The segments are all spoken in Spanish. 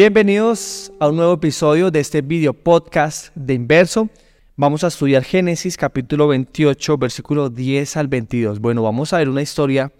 Bienvenidos a un nuevo episodio de este video podcast de Inverso. Vamos a estudiar Génesis capítulo 28, versículo 10 al 22. Bueno, vamos a ver una historia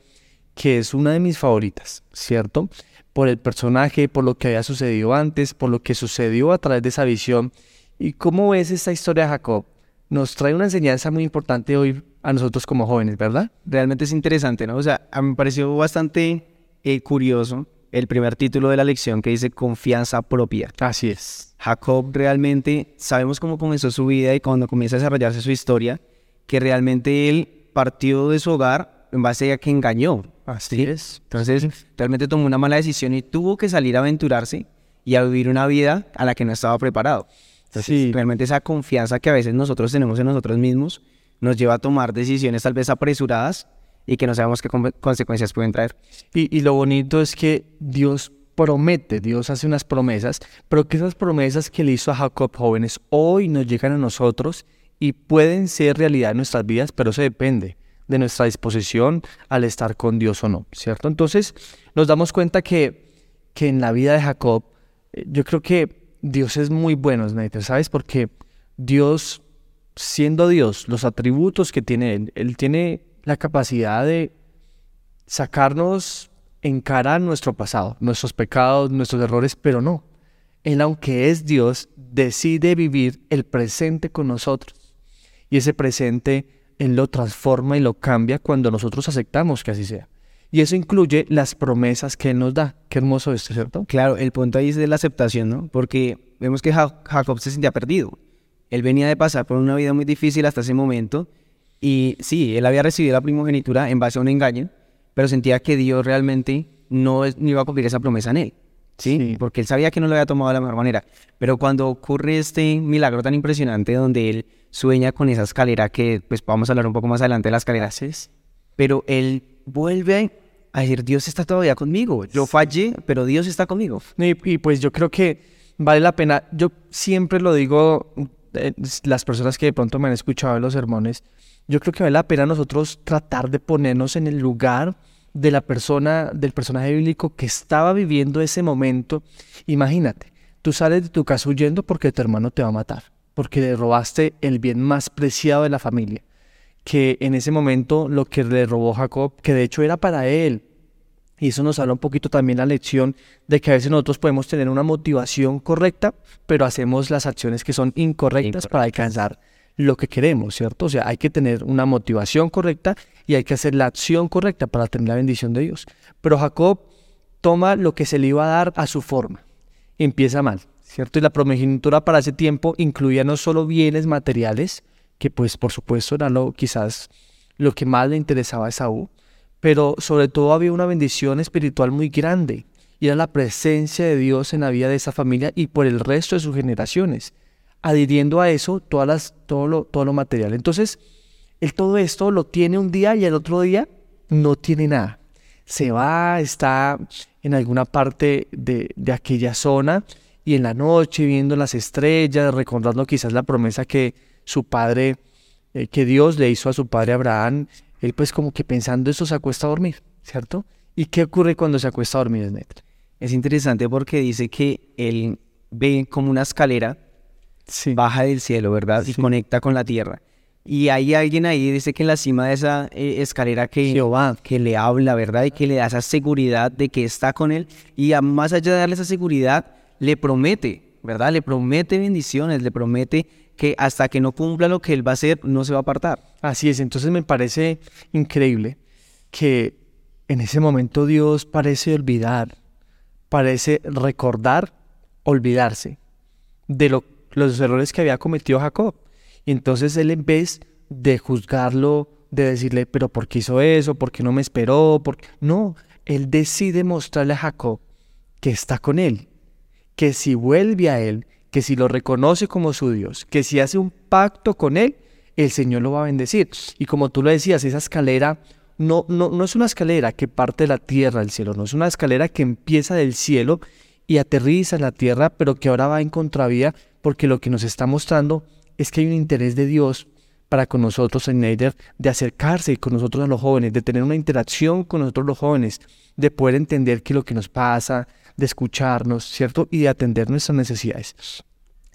que es una de mis favoritas, ¿cierto? Por el personaje, por lo que había sucedido antes, por lo que sucedió a través de esa visión. ¿Y cómo ves esta historia Jacob? Nos trae una enseñanza muy importante hoy a nosotros como jóvenes, ¿verdad? Realmente es interesante, ¿no? O sea, a mí me pareció bastante eh, curioso el primer título de la lección que dice confianza propia. Así es. Jacob realmente, sabemos cómo comenzó su vida y cuando comienza a desarrollarse su historia, que realmente él partió de su hogar en base a que engañó. Así es. Entonces, realmente tomó una mala decisión y tuvo que salir a aventurarse y a vivir una vida a la que no estaba preparado. Entonces, Sí. realmente esa confianza que a veces nosotros tenemos en nosotros mismos nos lleva a tomar decisiones tal vez apresuradas y que no sabemos qué con- consecuencias pueden traer. Y, y lo bonito es que Dios promete, Dios hace unas promesas, pero que esas promesas que le hizo a Jacob jóvenes hoy nos llegan a nosotros y pueden ser realidad en nuestras vidas, pero eso depende de nuestra disposición al estar con Dios o no, ¿cierto? Entonces nos damos cuenta que, que en la vida de Jacob, eh, yo creo que Dios es muy bueno, Snyder, ¿sabes? Porque Dios, siendo Dios, los atributos que tiene Él, Él tiene la capacidad de sacarnos en cara nuestro pasado, nuestros pecados, nuestros errores, pero no. Él, aunque es Dios, decide vivir el presente con nosotros. Y ese presente Él lo transforma y lo cambia cuando nosotros aceptamos que así sea. Y eso incluye las promesas que Él nos da. Qué hermoso esto, ¿cierto? Claro, el punto ahí es de la aceptación, ¿no? Porque vemos que Ja- Jacob se sentía perdido. Él venía de pasar por una vida muy difícil hasta ese momento y sí, él había recibido la primogenitura en base a un engaño, pero sentía que Dios realmente no, iba a cumplir esa promesa en él. ¿sí? Sí. Porque él sabía que no lo había tomado de la mejor manera. Pero cuando ocurre este milagro tan impresionante donde él sueña con esa escalera que, pues vamos a hablar un poco más adelante de la escalera, Gracias. Pero él vuelve a decir, Dios está todavía conmigo. Yo fallé, pero Dios está conmigo. Y, pues yo creo que vale la pena, yo siempre lo digo, eh, las personas que de pronto me han escuchado en los sermones, yo creo que vale la pena nosotros tratar de ponernos en el lugar de la persona, del personaje bíblico que estaba viviendo ese momento. Imagínate, tú sales de tu casa huyendo porque tu hermano te va a matar, porque le robaste el bien más preciado de la familia, que en ese momento lo que le robó Jacob, que de hecho era para él, y eso nos habla un poquito también la lección de que a veces nosotros podemos tener una motivación correcta, pero hacemos las acciones que son incorrectas para alcanzar lo que queremos, ¿cierto? O sea, hay que tener una motivación correcta y hay que hacer la acción correcta para tener la bendición de Dios. Pero Jacob toma lo que se le iba a dar a su forma. Empieza mal, ¿cierto? Y la primogenitura para ese tiempo incluía no solo bienes materiales, que pues por supuesto era lo quizás lo que más le interesaba a Esaú, pero sobre todo había una bendición espiritual muy grande y era la presencia de Dios en la vida de esa familia y por el resto de sus generaciones, adhiriendo a eso todas las, todo, lo, todo lo material. Entonces, él todo esto lo tiene un día y el otro día no tiene nada. Se va, está en alguna parte de, de aquella zona y en la noche viendo las estrellas, recordando quizás la promesa que su padre, eh, que Dios le hizo a su padre Abraham, él pues como que pensando eso se acuesta a dormir, ¿cierto? ¿Y qué ocurre cuando se acuesta a dormir, Snetter? Es interesante porque dice que él ve como una escalera, Sí. baja del cielo, ¿verdad? Y Sí. conecta con la tierra. Y hay alguien ahí, dice que en la cima de esa eh, escalera que, Jehová. que le habla, ¿verdad? Y que le da esa seguridad de que está con él. Y a- más allá de darle esa seguridad, le promete, ¿verdad? Le promete bendiciones, le promete que hasta que no cumpla lo que él va a hacer, no se va a apartar. Así es, entonces me parece increíble que en ese momento Dios parece olvidar, parece recordar, olvidarse de lo- los errores que había cometido Jacob. Y entonces él en vez de juzgarlo, de decirle, pero ¿por qué hizo eso? ¿Por qué no me esperó? ¿Por qué?". No, él decide mostrarle a Jacob que está con él, que si vuelve a él, que si lo reconoce como su Dios, que si hace un pacto con él, el Señor lo va a bendecir. Y como tú lo decías, esa escalera no, no, no es una escalera que parte de la tierra al cielo, no es una escalera que empieza del cielo y aterriza en la tierra, pero que ahora va en contravía porque lo que nos está mostrando es que hay un interés de Dios para con nosotros en Neider de acercarse con nosotros a los jóvenes, de tener una interacción con nosotros los jóvenes, de poder entender qué es lo que nos pasa, de escucharnos, ¿cierto? Y de atender nuestras necesidades.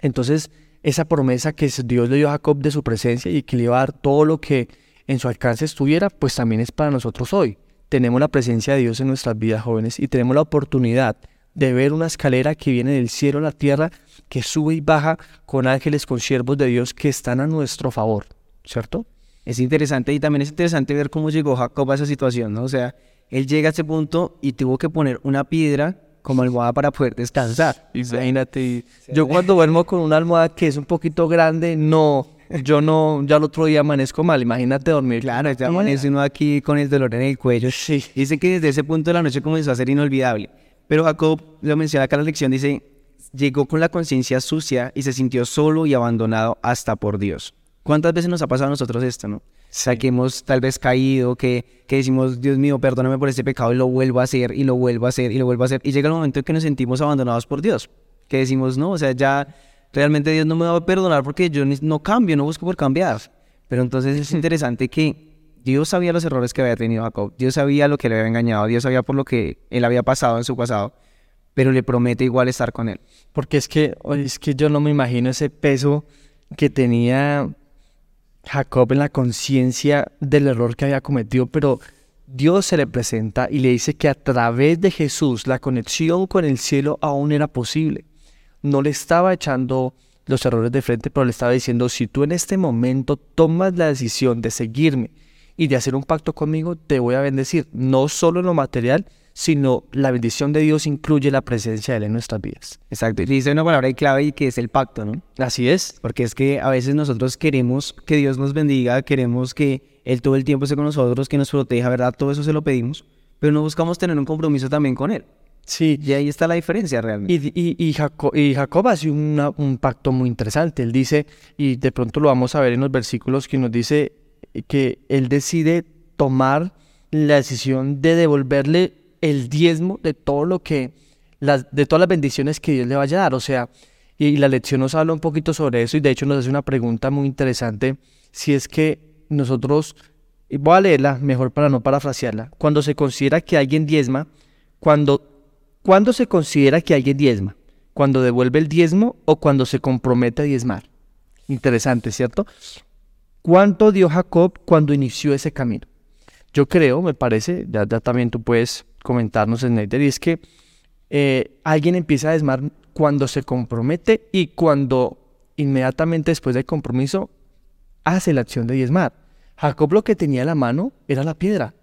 Entonces, esa promesa que Dios le dio a Jacob de su presencia y que le iba a dar todo lo que en su alcance estuviera, pues también es para nosotros hoy. Tenemos la presencia de Dios en nuestras vidas jóvenes y tenemos la oportunidad de ver una escalera que viene del cielo a la tierra, que sube y baja con ángeles, con siervos de Dios que están a nuestro favor, ¿cierto? Es interesante y también es interesante ver cómo llegó Jacob a esa situación, ¿no? O sea, él llega a ese punto y tuvo que poner una piedra como almohada para poder descansar. Imagínate, yo cuando duermo con una almohada que es un poquito grande, no, yo no, ya el otro día amanezco mal, imagínate dormir. Claro, ya amanece uno aquí con el dolor en el cuello. Sí. Dice que desde ese punto de la noche comenzó a ser inolvidable. Pero Jacob, lo menciona acá en la lección, dice, llegó con la conciencia sucia y se sintió solo y abandonado hasta por Dios. ¿Cuántas veces nos ha pasado a nosotros esto, no? O sea, que hemos tal vez caído, que, que decimos, Dios mío, perdóname por este pecado y lo vuelvo a hacer, y lo vuelvo a hacer, y lo vuelvo a hacer. Y llega el momento en que nos sentimos abandonados por Dios. Que decimos, no, o sea, ya realmente Dios no me va a perdonar porque yo no cambio, no busco por cambiar. Pero entonces es interesante que Dios sabía los errores que había tenido Jacob, Dios sabía lo que le había engañado, Dios sabía por lo que él había pasado en su pasado, pero le promete igual estar con él. Porque es que, es que yo no me imagino ese peso que tenía Jacob en la conciencia del error que había cometido, pero Dios se le presenta y le dice que a través de Jesús la conexión con el cielo aún era posible. No le estaba echando los errores de frente, pero le estaba diciendo, si tú en este momento tomas la decisión de seguirme, y de hacer un pacto conmigo, te voy a bendecir, no solo en lo material, sino la bendición de Dios incluye la presencia de Él en nuestras vidas. Exacto. Y dice una palabra clave y que es el pacto, ¿no? Así es. Porque es que a veces nosotros queremos que Dios nos bendiga, queremos que Él todo el tiempo esté con nosotros, que nos proteja, ¿verdad? Todo eso se lo pedimos, pero no buscamos tener un compromiso también con Él. Sí. Y ahí está la diferencia realmente. Y, y, y, Jacob, y Jacob, hace un pacto muy interesante. Él dice, y de pronto lo vamos a ver en los versículos que nos dice, que él decide tomar la decisión de devolverle el diezmo de todo lo que, las, de todas las bendiciones que Dios le vaya a dar. O sea, y, la lección nos habla un poquito sobre eso y de hecho nos hace una pregunta muy interesante, si es que nosotros, voy a leerla mejor para no parafrasearla, cuando se considera que alguien diezma, cuando, cuando se considera que alguien diezma, cuando devuelve el diezmo o cuando se compromete a diezmar. Interesante, ¿cierto? ¿Cuánto dio Jacob cuando inició ese camino? Yo creo, me parece, ya, también tú puedes comentarnos, Snyder, y es que eh, alguien empieza a desmar cuando se compromete y cuando inmediatamente después del compromiso hace la acción de diezmar. Jacob lo que tenía en la mano era la piedra.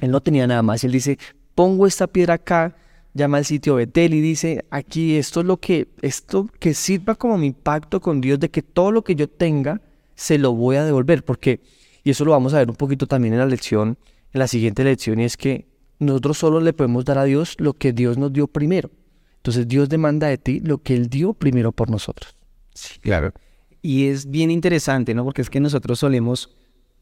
Él no tenía nada más. Él dice, pongo esta piedra acá, llama al sitio Betel y dice, aquí esto es lo que, esto que sirva como mi pacto con Dios de que todo lo que yo tenga se lo voy a devolver, porque, y eso lo vamos a ver un poquito también en la lección, en la siguiente lección, y es que nosotros solo le podemos dar a Dios lo que Dios nos dio primero. Entonces Dios demanda de ti lo que Él dio primero por nosotros. Sí, claro. Y es bien interesante, ¿no? Porque es que nosotros solemos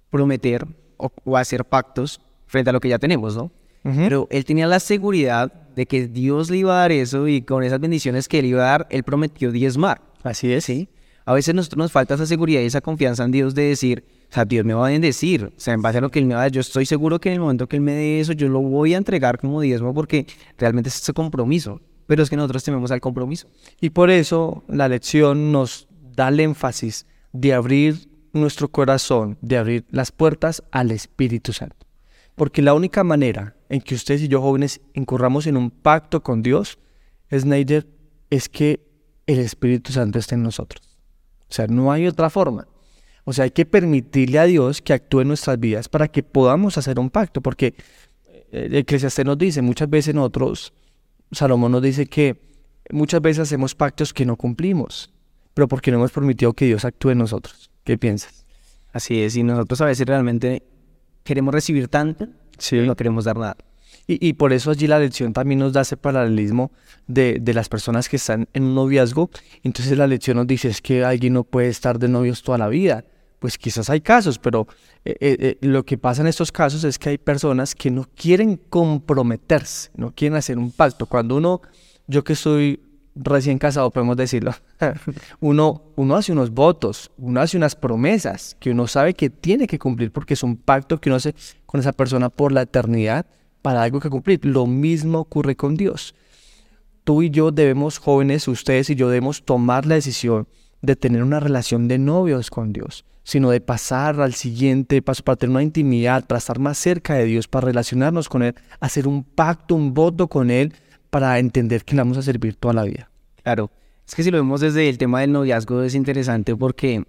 prometer o, hacer pactos frente a lo que ya tenemos, ¿no? Pero él tenía la seguridad de que Dios le iba a dar eso y con esas bendiciones que él iba a dar, él prometió diezmar. Así es. Sí. A veces nosotros nos falta esa seguridad y esa confianza en Dios de decir, o sea, Dios me va a bendecir, o sea, en base a lo que Él me va a dar, yo estoy seguro que en el momento que Él me dé eso, yo lo voy a entregar como diezmo porque realmente es ese compromiso. Pero es que nosotros tememos al compromiso. Y por eso la lección nos da el énfasis de abrir nuestro corazón, de abrir las puertas al Espíritu Santo. Porque la única manera en que ustedes y yo jóvenes incurramos en un pacto con Dios, Snyder, es que el Espíritu Santo esté en nosotros. O sea, no hay otra forma. O sea, hay que permitirle a Dios que actúe en nuestras vidas para que podamos hacer un pacto, porque eh, Eclesiastés nos dice, muchas veces nosotros, Salomón nos dice que muchas veces hacemos pactos que no cumplimos, pero porque no hemos permitido que Dios actúe en nosotros. ¿Qué piensas? Así es, y nosotros a veces realmente queremos recibir tanto, sí. no queremos dar nada. Y, por eso allí la lección también nos da ese paralelismo de, las personas que están en un noviazgo. Entonces la lección nos dice es que alguien no puede estar de novios toda la vida. Pues quizás hay casos, pero eh, eh, eh, lo que pasa en estos casos es que hay personas que no quieren comprometerse, no quieren hacer un pacto. Cuando uno, yo que soy recién casado, podemos decirlo, uno, uno hace unos votos, uno hace unas promesas que uno sabe que tiene que cumplir porque es un pacto que uno hace con esa persona por la eternidad para algo que cumplir. Lo mismo ocurre con Dios. Tú y yo debemos, jóvenes, ustedes y yo debemos tomar la decisión de tener una relación de novios con Dios, sino de pasar al siguiente paso para tener una intimidad, para estar más cerca de Dios, para relacionarnos con Él, hacer un pacto, un voto con Él, para entender que le vamos a servir toda la vida. Claro, es que si lo vemos desde el tema del noviazgo es interesante porque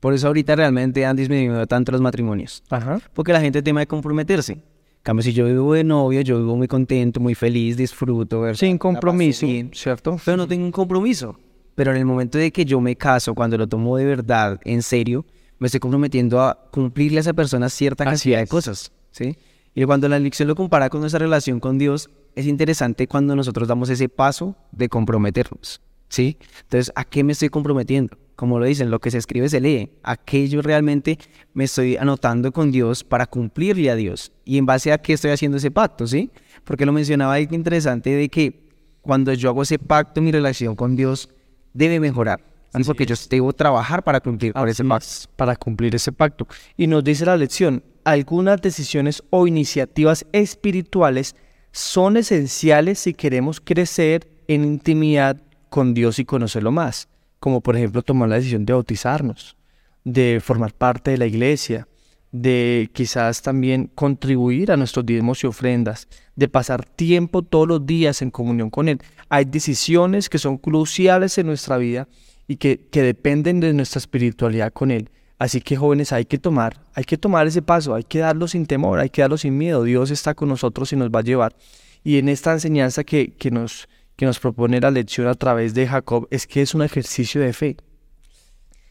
por eso ahorita realmente han disminuido tanto los matrimonios. Ajá. Porque la gente tema de comprometerse. Cambio, si yo vivo de novio, yo vivo muy contento, muy feliz, disfruto. ¿verdad? Sin compromiso, bien, ¿cierto? Pero no tengo un compromiso. Pero en el momento de que yo me caso, cuando lo tomo de verdad, en serio, me estoy comprometiendo a cumplirle a esa persona cierta cantidad de cosas. ¿sí? Y cuando la lección lo compara con nuestra relación con Dios, es interesante cuando nosotros damos ese paso de comprometernos. ¿sí? Entonces, ¿a qué me estoy comprometiendo? Como lo dicen, lo que se escribe se lee. ¿A qué yo realmente me estoy anotando con Dios para cumplirle a Dios? Y en base a qué estoy haciendo ese pacto, ¿sí? Porque lo mencionaba algo interesante de que cuando yo hago ese pacto, mi relación con Dios debe mejorar. ¿sí? Porque yo debo trabajar para cumplir ese pacto. es, para cumplir ese pacto. Y nos dice la lección, algunas decisiones o iniciativas espirituales son esenciales si queremos crecer en intimidad con Dios y conocerlo más, como por ejemplo tomar la decisión de bautizarnos, de formar parte de la iglesia, de quizás también contribuir a nuestros diezmos y ofrendas, de pasar tiempo todos los días en comunión con Él. Hay decisiones que son cruciales en nuestra vida y que, que dependen de nuestra espiritualidad con Él. Así que jóvenes hay que tomar, hay que tomar ese paso, hay que darlo sin temor, hay que darlo sin miedo. Dios está con nosotros y nos va a llevar. Y en esta enseñanza que, que, nos, que nos propone la lección a través de Jacob es que es un ejercicio de fe.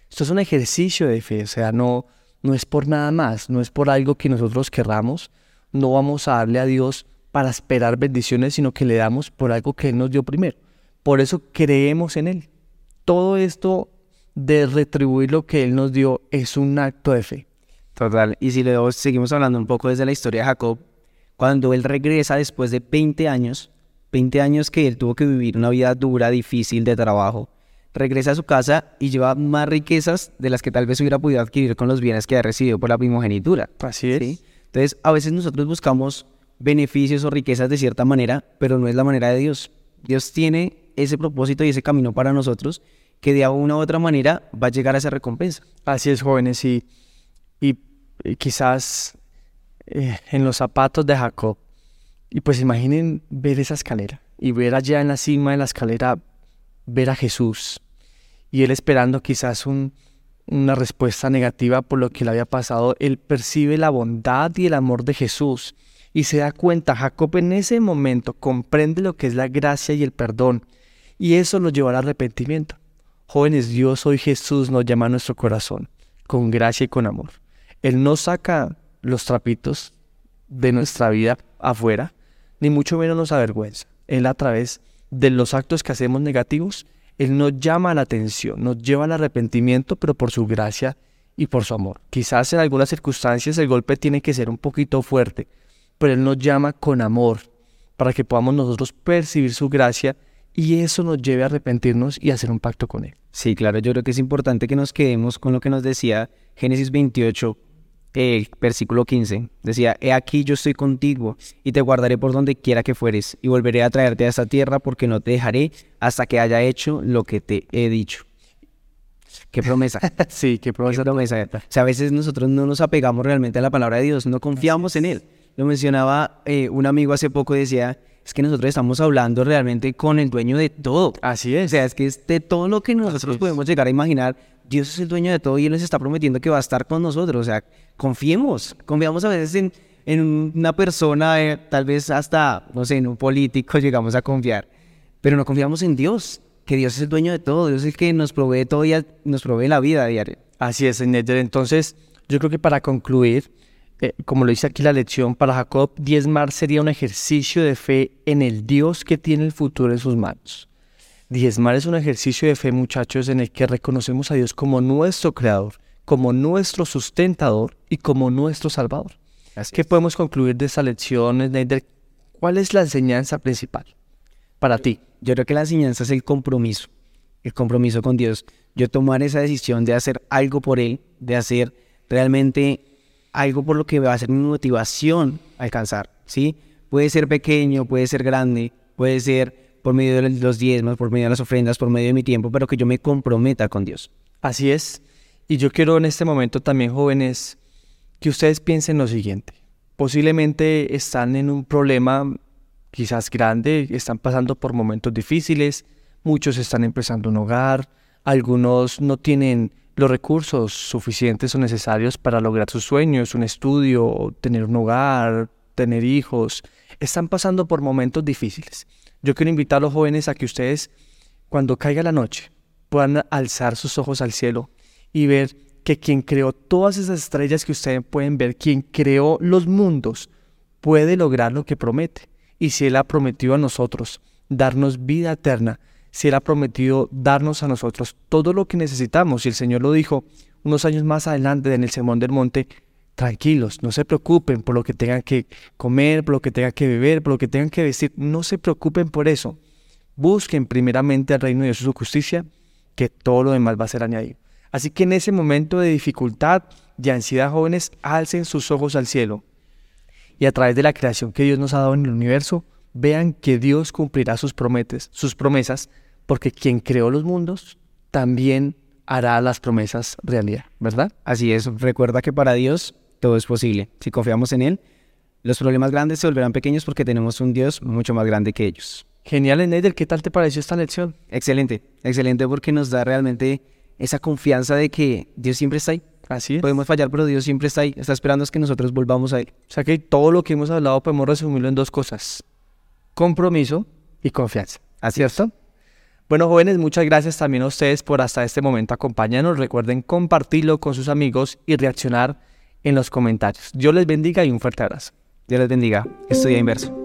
Esto es un ejercicio de fe, o sea, no, no es por nada más, no es por algo que nosotros querramos, no vamos a darle a Dios para esperar bendiciones, sino que le damos por algo que Él nos dio primero. Por eso creemos en Él. Todo esto de retribuir lo que Él nos dio es un acto de fe. Total. Y si luego seguimos hablando un poco desde la historia de Jacob, cuando él regresa después de 20 años, 20 años que él tuvo que vivir una vida dura, difícil de trabajo, regresa a su casa y lleva más riquezas de las que tal vez hubiera podido adquirir con los bienes que ha recibido por la primogenitura. Así es. ¿sí? Entonces, a veces nosotros buscamos beneficios o riquezas de cierta manera, pero no es la manera de Dios. Dios tiene ese propósito y ese camino para nosotros que de una u otra manera va a llegar a esa recompensa. Así es, jóvenes, y, y, y quizás eh, en los zapatos de Jacob, y pues imaginen ver esa escalera y ver allá en la cima de la escalera, ver a Jesús, y él esperando quizás un, una respuesta negativa por lo que le había pasado, él percibe la bondad y el amor de Jesús y se da cuenta, Jacob en ese momento comprende lo que es la gracia y el perdón y eso lo lleva al arrepentimiento. Jóvenes, Dios hoy Jesús nos llama a nuestro corazón con gracia y con amor. Él no saca los trapitos de nuestra vida afuera, ni mucho menos nos avergüenza. Él a través de los actos que hacemos negativos, Él nos llama la atención, nos lleva al arrepentimiento, pero por su gracia y por su amor. Quizás en algunas circunstancias el golpe tiene que ser un poquito fuerte, pero Él nos llama con amor para que podamos nosotros percibir su gracia y eso nos lleve a arrepentirnos y hacer un pacto con Él. Sí, claro, yo creo que es importante que nos quedemos con lo que nos decía Génesis 28, eh, versículo 15. Decía, he aquí yo estoy contigo y te guardaré por donde quiera que fueres y volveré a traerte a esta tierra porque no te dejaré hasta que haya hecho lo que te he dicho. Qué promesa. sí, qué Qué promesa. promesa. O sea, a veces nosotros no nos apegamos realmente a la palabra de Dios, no confiamos en Él. Lo mencionaba eh, un amigo hace poco, decía, es que nosotros estamos hablando realmente con el dueño de todo. Así O es. sea, es que es de todo lo que nosotros podemos llegar a imaginar, Dios es el dueño de todo y Él nos está prometiendo que va a estar con nosotros. O sea, confiemos, confiamos a veces en, en una persona, eh, tal vez hasta, no sé, en un político llegamos a confiar, pero no confiamos en Dios, que Dios es el dueño de todo, Dios es el que nos provee todo y nos provee la vida diaria. Así es, Neder. Entonces, yo creo que para concluir, eh, como lo dice aquí la lección, para Jacob, diezmar sería un ejercicio de fe en el Dios que tiene el futuro en sus manos. Diezmar es un ejercicio de fe, muchachos, en el que reconocemos a Dios como nuestro creador, como nuestro sustentador y como nuestro salvador. ¿Qué podemos concluir de esta lección, Neder? ¿Cuál es la enseñanza principal? para ti? Yo creo que la enseñanza es el compromiso, el compromiso con Dios. Yo tomar esa decisión de hacer algo por Él, de hacer realmente algo por lo que va a ser mi motivación a alcanzar, ¿sí? Puede ser pequeño, puede ser grande, puede ser por medio de los diezmos, por medio de las ofrendas, por medio de mi tiempo, pero que yo me comprometa con Dios. Así es. Y yo quiero en este momento también, jóvenes, que ustedes piensen lo siguiente. Posiblemente están en un problema quizás grande, están pasando por momentos difíciles, muchos están empezando un hogar, algunos no tienen los recursos suficientes o necesarios para lograr sus sueños, un estudio, tener un hogar, tener hijos, están pasando por momentos difíciles. Yo quiero invitar a los jóvenes a que ustedes, cuando caiga la noche, puedan alzar sus ojos al cielo y ver que quien creó todas esas estrellas que ustedes pueden ver, quien creó los mundos, puede lograr lo que promete. Y si Él ha prometido a nosotros darnos vida eterna, si Él ha prometido darnos a nosotros todo lo que necesitamos, y el Señor lo dijo unos años más adelante en el Sermón del Monte, tranquilos, no se preocupen por lo que tengan que comer, por lo que tengan que beber, por lo que tengan que vestir, no se preocupen por eso. Busquen primeramente al reino de Dios y su justicia, que todo lo demás va a ser añadido. Así que en ese momento de dificultad, de ansiedad, jóvenes, alcen sus ojos al cielo y a través de la creación que Dios nos ha dado en el universo, vean que Dios cumplirá sus, prometes, sus promesas, porque quien creó los mundos también hará las promesas realidad, ¿verdad? Así es, recuerda que para Dios todo es posible. Si confiamos en Él, los problemas grandes se volverán pequeños porque tenemos un Dios mucho más grande que ellos. Genial, Neider, ¿qué tal te pareció esta lección? Excelente, excelente porque nos da realmente esa confianza de que Dios siempre está ahí. Así es. Podemos fallar, pero Dios siempre está ahí. Está esperando es que nosotros volvamos a Él. O sea que todo lo que hemos hablado podemos resumirlo en dos cosas. Compromiso y confianza. Así es. Bueno, jóvenes, muchas gracias también a ustedes por hasta este momento acompañarnos. Recuerden compartirlo con sus amigos y reaccionar en los comentarios. Dios les bendiga y un fuerte abrazo. Dios les bendiga. Estudia inverso.